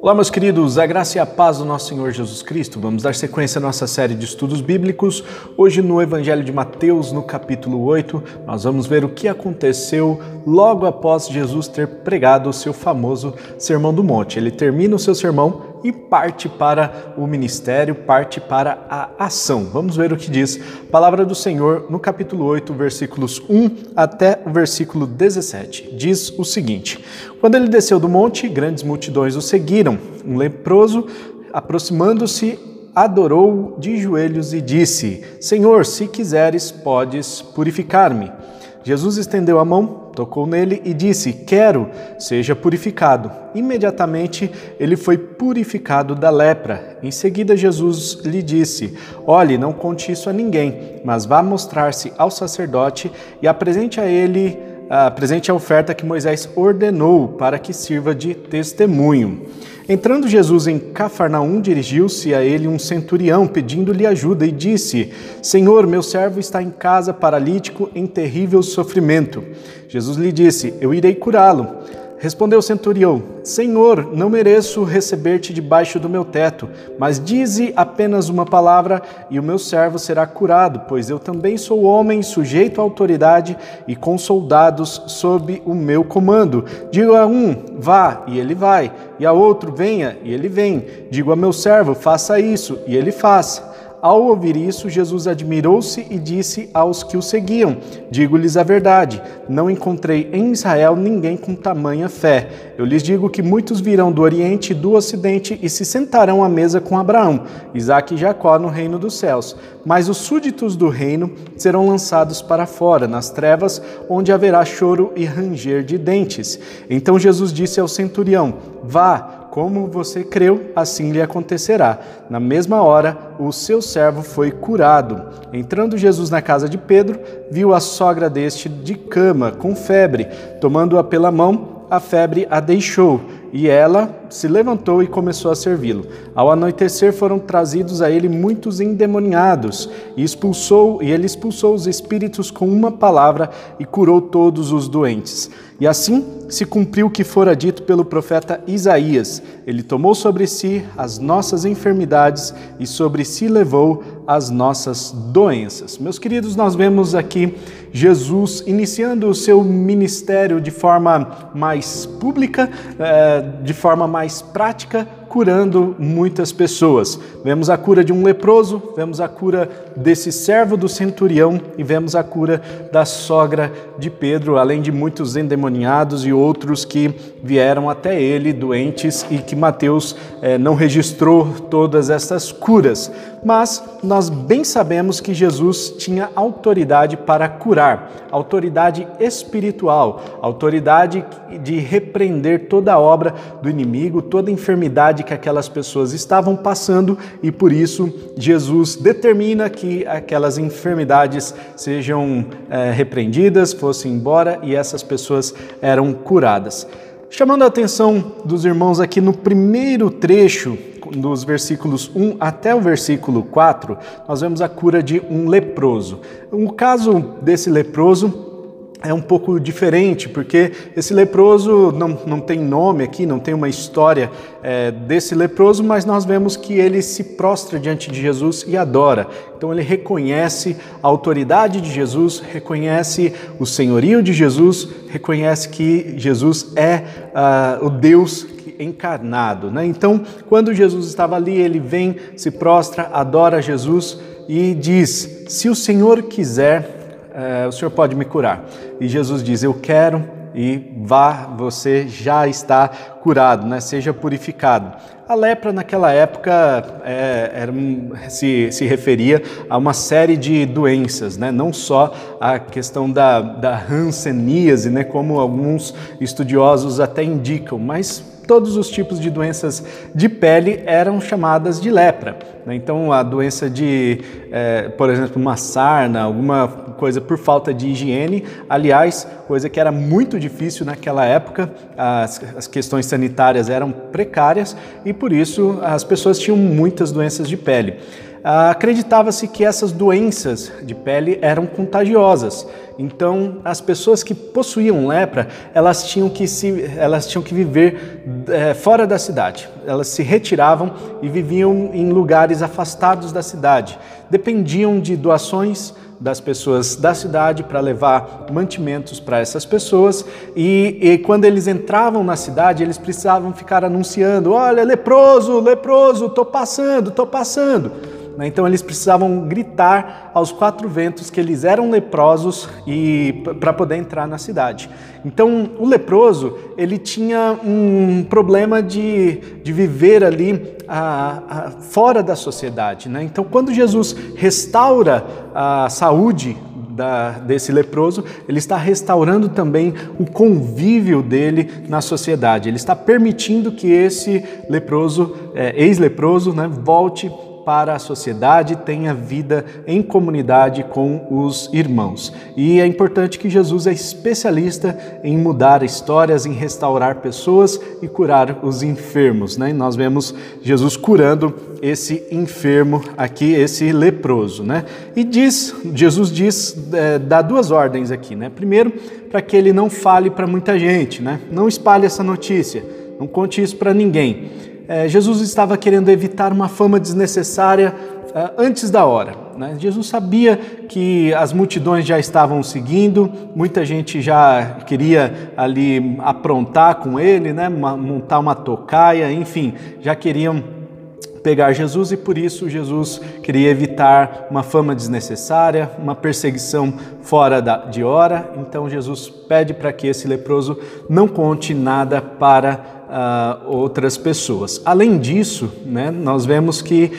Olá, meus queridos, a graça e a paz do nosso Senhor Jesus Cristo. Vamos dar sequência à nossa série de estudos bíblicos. Hoje, no Evangelho de Mateus, no capítulo 8, nós vamos ver o que aconteceu logo após Jesus ter pregado o seu famoso Sermão do Monte. Ele termina o seu sermão e parte para o ministério, parte para a ação. Vamos ver o que diz a palavra do Senhor no capítulo 8, versículos 1 até o versículo 17. Diz o seguinte: Quando ele desceu do monte, grandes multidões o seguiram. Um leproso, aproximando-se, adorou de joelhos e disse: Senhor, se quiseres, podes purificar-me. Jesus estendeu a mão, tocou nele e disse: Quero, seja purificado. Imediatamente ele foi purificado da lepra. Em seguida, Jesus lhe disse: Olhe, não conte isso a ninguém, mas vá mostrar-se ao sacerdote e apresente a ele apresente a oferta que Moisés ordenou para que sirva de testemunho. Entrando Jesus em Cafarnaum, dirigiu-se a ele um centurião, pedindo-lhe ajuda, e disse: Senhor, meu servo está em casa, paralítico, em terrível sofrimento. Jesus lhe disse: Eu irei curá-lo. Respondeu o centurião: Senhor, não mereço receber-te debaixo do meu teto, mas dize apenas uma palavra e o meu servo será curado, pois eu também sou homem, sujeito à autoridade e com soldados sob o meu comando. Digo a um: vá, e ele vai, e a outro: venha, e ele vem. Digo a meu servo: faça isso, e ele faz. Ao ouvir isso, Jesus admirou-se e disse aos que o seguiam: Digo-lhes a verdade, não encontrei em Israel ninguém com tamanha fé. Eu lhes digo que muitos virão do Oriente e do Ocidente e se sentarão à mesa com Abraão, Isaque e Jacó no reino dos céus. Mas os súditos do reino serão lançados para fora, nas trevas, onde haverá choro e ranger de dentes. Então Jesus disse ao centurião: Vá como você creu, assim lhe acontecerá. Na mesma hora, o seu servo foi curado. Entrando Jesus na casa de Pedro, viu a sogra deste de cama, com febre. Tomando-a pela mão, a febre a deixou e ela se levantou e começou a servi-lo. Ao anoitecer foram trazidos a ele muitos endemoniados, e expulsou e ele expulsou os espíritos com uma palavra e curou todos os doentes. E assim se cumpriu o que fora dito pelo profeta Isaías. Ele tomou sobre si as nossas enfermidades e sobre si levou as nossas doenças. Meus queridos, nós vemos aqui Jesus iniciando o seu ministério de forma mais pública, eh, de forma mais prática, curando muitas pessoas. Vemos a cura de um leproso, vemos a cura desse servo do centurião e vemos a cura da sogra de Pedro, além de muitos endemoniados e outros que vieram até ele doentes e que Mateus eh, não registrou todas essas curas. Mas nós bem sabemos que Jesus tinha autoridade para curar, autoridade espiritual, autoridade de repreender toda obra do inimigo, toda enfermidade que aquelas pessoas estavam passando e por isso Jesus determina que aquelas enfermidades sejam é, repreendidas, fossem embora e essas pessoas eram curadas. Chamando a atenção dos irmãos aqui no primeiro trecho, dos versículos 1 até o versículo 4, nós vemos a cura de um leproso. O caso desse leproso é um pouco diferente, porque esse leproso não, não tem nome aqui, não tem uma história é, desse leproso, mas nós vemos que ele se prostra diante de Jesus e adora. Então ele reconhece a autoridade de Jesus, reconhece o senhorio de Jesus, reconhece que Jesus é uh, o Deus encarnado. Né? Então, quando Jesus estava ali, ele vem, se prostra, adora Jesus e diz: Se o Senhor quiser, é, o senhor pode me curar. E Jesus diz: Eu quero e vá, você já está curado, né? seja purificado. A lepra naquela época é, era, se, se referia a uma série de doenças, né? não só a questão da, da hanseníase, né? como alguns estudiosos até indicam, mas todos os tipos de doenças de pele eram chamadas de lepra. Né? Então, a doença de, é, por exemplo, uma sarna, alguma coisa por falta de higiene, aliás, coisa que era muito difícil naquela época, as, as questões sanitárias eram precárias e por isso as pessoas tinham muitas doenças de pele. acreditava-se que essas doenças de pele eram contagiosas. Então, as pessoas que possuíam lepra, elas tinham que, se, elas tinham que viver é, fora da cidade. Elas se retiravam e viviam em lugares afastados da cidade. Dependiam de doações das pessoas da cidade para levar mantimentos para essas pessoas. E, e, quando eles entravam na cidade eles precisavam ficar anunciando olha leproso leproso tô passando tô passando né? Então eles precisavam gritar aos quatro ventos que eles eram leprosos e para poder entrar na cidade. Então o leproso ele tinha um problema de, de viver ali a, a, fora da sociedade. Né? Então quando Jesus restaura a saúde da, desse leproso, ele está restaurando também o convívio dele na sociedade. Ele está permitindo que esse leproso, é, ex-leproso, né, volte para a sociedade, tenha vida em comunidade com os irmãos. E é importante que Jesus é especialista em mudar histórias, em restaurar pessoas e curar os enfermos. Né? E nós vemos Jesus curando esse enfermo aqui, esse leproso. Né? E diz, Jesus diz, é, dá duas ordens aqui. Né? Primeiro, para que ele não fale para muita gente, né? não espalhe essa notícia, não conte isso para ninguém Jesus estava querendo evitar uma fama desnecessária é, antes da hora. Né? Jesus sabia que as multidões já estavam seguindo, muita gente já queria ali aprontar com ele, né? montar uma tocaia, enfim, já queriam pegar Jesus e por isso Jesus queria evitar uma fama desnecessária, uma perseguição fora de hora. Então Jesus pede para que esse leproso não conte nada para outras pessoas. Além disso, né, nós vemos que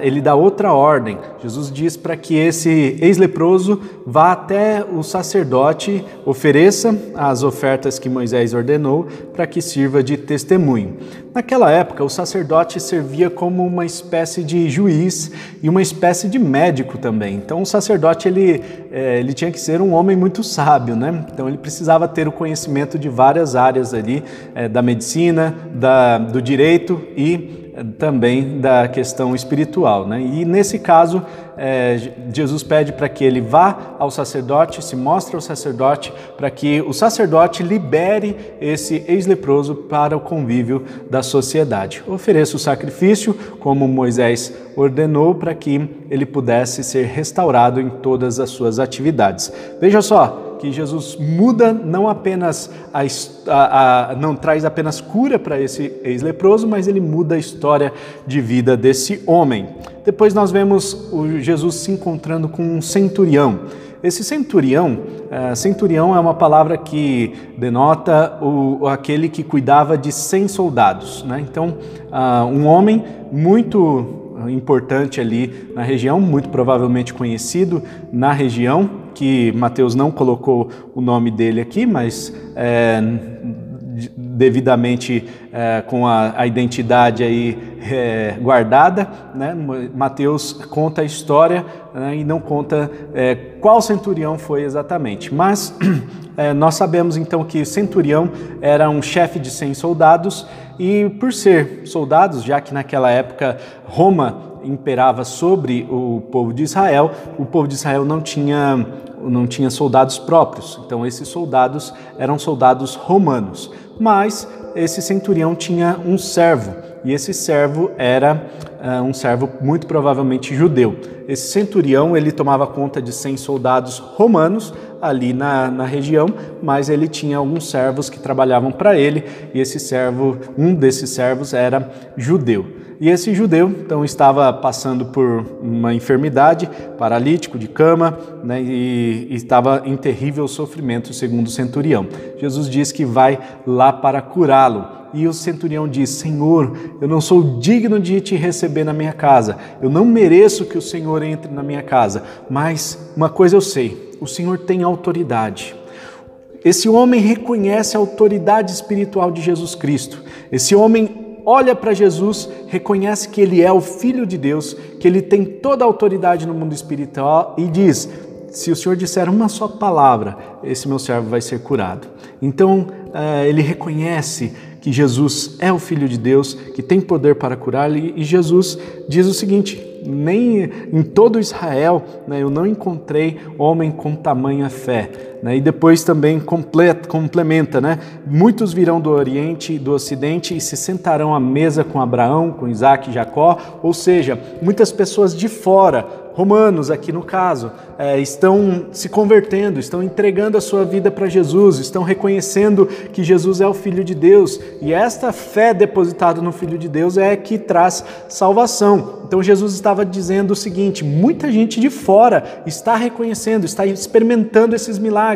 ele dá outra ordem. Jesus diz para que esse ex-leproso vá até o sacerdote, ofereça as ofertas que Moisés ordenou para que sirva de testemunho. Naquela época, o sacerdote servia como uma espécie de juiz e uma espécie de médico também. Então, o sacerdote ele, é, ele tinha que ser um homem muito sábio, né? Então, ele precisava ter o conhecimento de várias áreas ali, é, da medicina, da, do direito e também da questão espiritual. Né? E nesse caso, é, Jesus pede para que ele vá ao sacerdote, se mostre ao sacerdote, para que o sacerdote libere esse ex-leproso para o convívio da sociedade. Ofereça o sacrifício, como Moisés ordenou, para que ele pudesse ser restaurado em todas as suas atividades. Veja só, que Jesus muda não apenas a, a, a não traz apenas cura para esse ex-leproso, mas ele muda a história de vida desse homem. Depois nós vemos o Jesus se encontrando com um centurião. Esse centurião, uh, centurião é uma palavra que denota o, aquele que cuidava de 100 soldados. Né? Então, uh, um homem muito importante ali na região, muito provavelmente conhecido na região, que Mateus não colocou o nome dele aqui, mas é, devidamente é, com a, a, identidade aí é, guardada, né? Mateus conta a história né? e não conta é, qual centurião foi exatamente. Mas é, nós sabemos então que centurião era um chefe de 100 soldados e por ser soldados, já que naquela época Roma imperava sobre o povo de Israel, o povo de Israel não tinha, não tinha soldados próprios. Então, esses soldados eram soldados romanos. Mas esse centurião tinha um servo, e esse servo era uh, um servo muito provavelmente judeu. Esse centurião ele tomava conta de 100 soldados romanos ali na, na região, mas ele tinha alguns servos que trabalhavam para ele, e esse servo, um desses servos era judeu. E esse judeu então estava passando por uma enfermidade, paralítico de cama, né, e, e estava em terrível sofrimento, segundo o centurião. Jesus diz que vai lá para curá-lo. E o centurião diz: Senhor, eu não sou digno de te receber na minha casa, eu não mereço que o Senhor entre na minha casa, mas uma coisa eu sei: o Senhor tem autoridade. Esse homem reconhece a autoridade espiritual de Jesus Cristo. Esse homem olha para Jesus, reconhece que ele é o Filho de Deus, que ele tem toda a autoridade no mundo espiritual e diz: se o Senhor disser uma só palavra, esse meu servo vai ser curado. Então eh, ele reconhece que Jesus é o Filho de Deus, que tem poder para curar-lhe, e Jesus diz o seguinte: nem em todo Israel né, eu não encontrei homem com tamanha fé. Né? E depois também complementa, né? Muitos virão do Oriente e do Ocidente e se sentarão à mesa com Abraão, com Isaac e Jacó, ou seja, muitas pessoas de fora romanos, aqui no caso, é, estão se convertendo, estão entregando a sua vida para Jesus, estão reconhecendo que Jesus é o Filho de Deus e esta fé depositada no Filho de Deus é que traz salvação. Então Jesus estava dizendo o seguinte: muita gente de fora está reconhecendo, está experimentando esses milagres,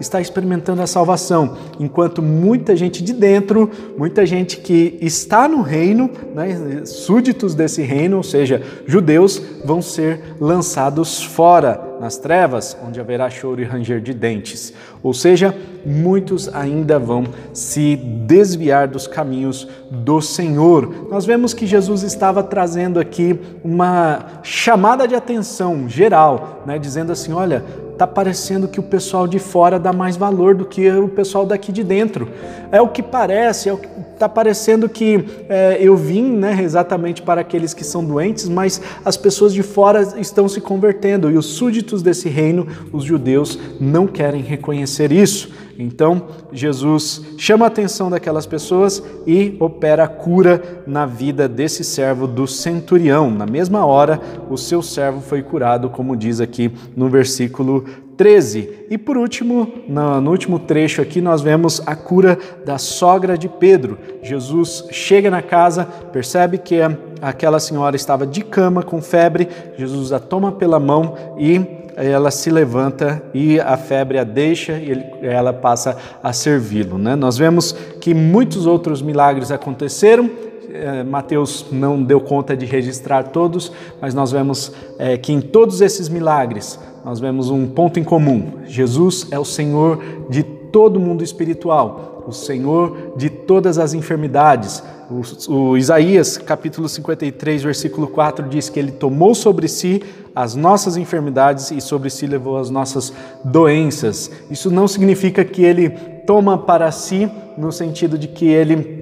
está experimentando a salvação, enquanto muita gente de dentro, muita gente que está no reino, né, súditos desse reino, ou seja, judeus, vão ser lançados fora nas trevas, onde haverá choro e ranger de dentes. Ou seja, muitos ainda vão se desviar dos caminhos do Senhor. Nós vemos que Jesus estava trazendo aqui uma chamada de atenção geral, né, dizendo assim: olha, tá parecendo que o pessoal de fora dá mais valor do que o pessoal daqui de dentro. É o que parece, é o que está parecendo que é, eu vim né, exatamente para aqueles que são doentes, mas as pessoas de fora estão se convertendo e os súditos desse reino, os judeus, não querem reconhecer isso. Então, Jesus chama a atenção daquelas pessoas e opera a cura na vida desse servo do centurião. Na mesma hora, o seu servo foi curado, como diz aqui no versículo 13. E por último, no, último trecho aqui, nós vemos a cura da sogra de Pedro. Jesus chega na casa, percebe que aquela senhora estava de cama com febre, Jesus a toma pela mão e ela se levanta e a febre a deixa e ela passa a servi-lo. Né? Nós vemos que muitos outros milagres aconteceram. É, Mateus não deu conta de registrar todos, mas nós vemos é, que em todos esses milagres nós vemos um ponto em comum: Jesus é o Senhor de todo mundo espiritual, o Senhor de todas as enfermidades. O, o Isaías, capítulo 53, versículo 4 diz que ele tomou sobre si as nossas enfermidades e sobre si levou as nossas doenças. Isso não significa que ele toma para si no sentido de que ele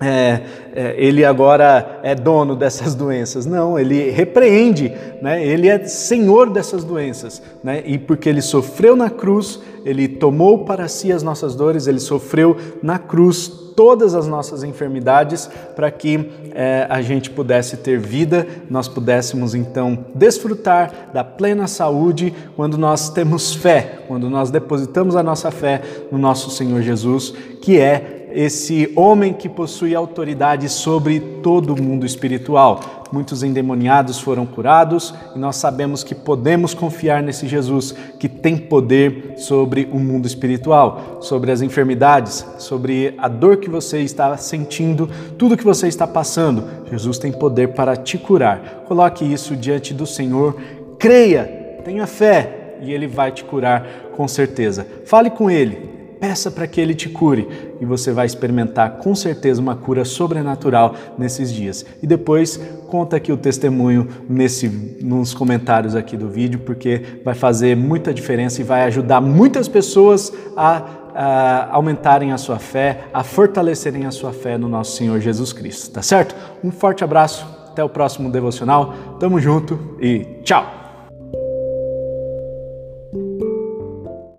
é, é, ele agora é dono dessas doenças. Não, ele repreende, né? ele é senhor dessas doenças. Né? E porque ele sofreu na cruz, ele tomou para si as nossas dores, ele sofreu na cruz todas as nossas enfermidades para que é, a gente pudesse ter vida, nós pudéssemos então desfrutar da plena saúde quando nós temos fé, quando nós depositamos a nossa fé no nosso Senhor Jesus, que é esse homem que possui autoridade sobre todo o mundo espiritual. Muitos endemoniados foram curados e nós sabemos que podemos confiar nesse Jesus que tem poder sobre o mundo espiritual, sobre as enfermidades, sobre a dor que você está sentindo, tudo que você está passando. Jesus tem poder para te curar. Coloque isso diante do Senhor, creia, tenha fé e ele vai te curar com certeza. Fale com ele, peça para que Ele te cure e você vai experimentar com certeza uma cura sobrenatural nesses dias. E depois conta aqui o testemunho nesse, nos comentários aqui do vídeo, porque vai fazer muita diferença e vai ajudar muitas pessoas a, a aumentarem a sua fé, a fortalecerem a sua fé no nosso Senhor Jesus Cristo. Tá certo? Um forte abraço, até o próximo devocional. Tamo junto e tchau!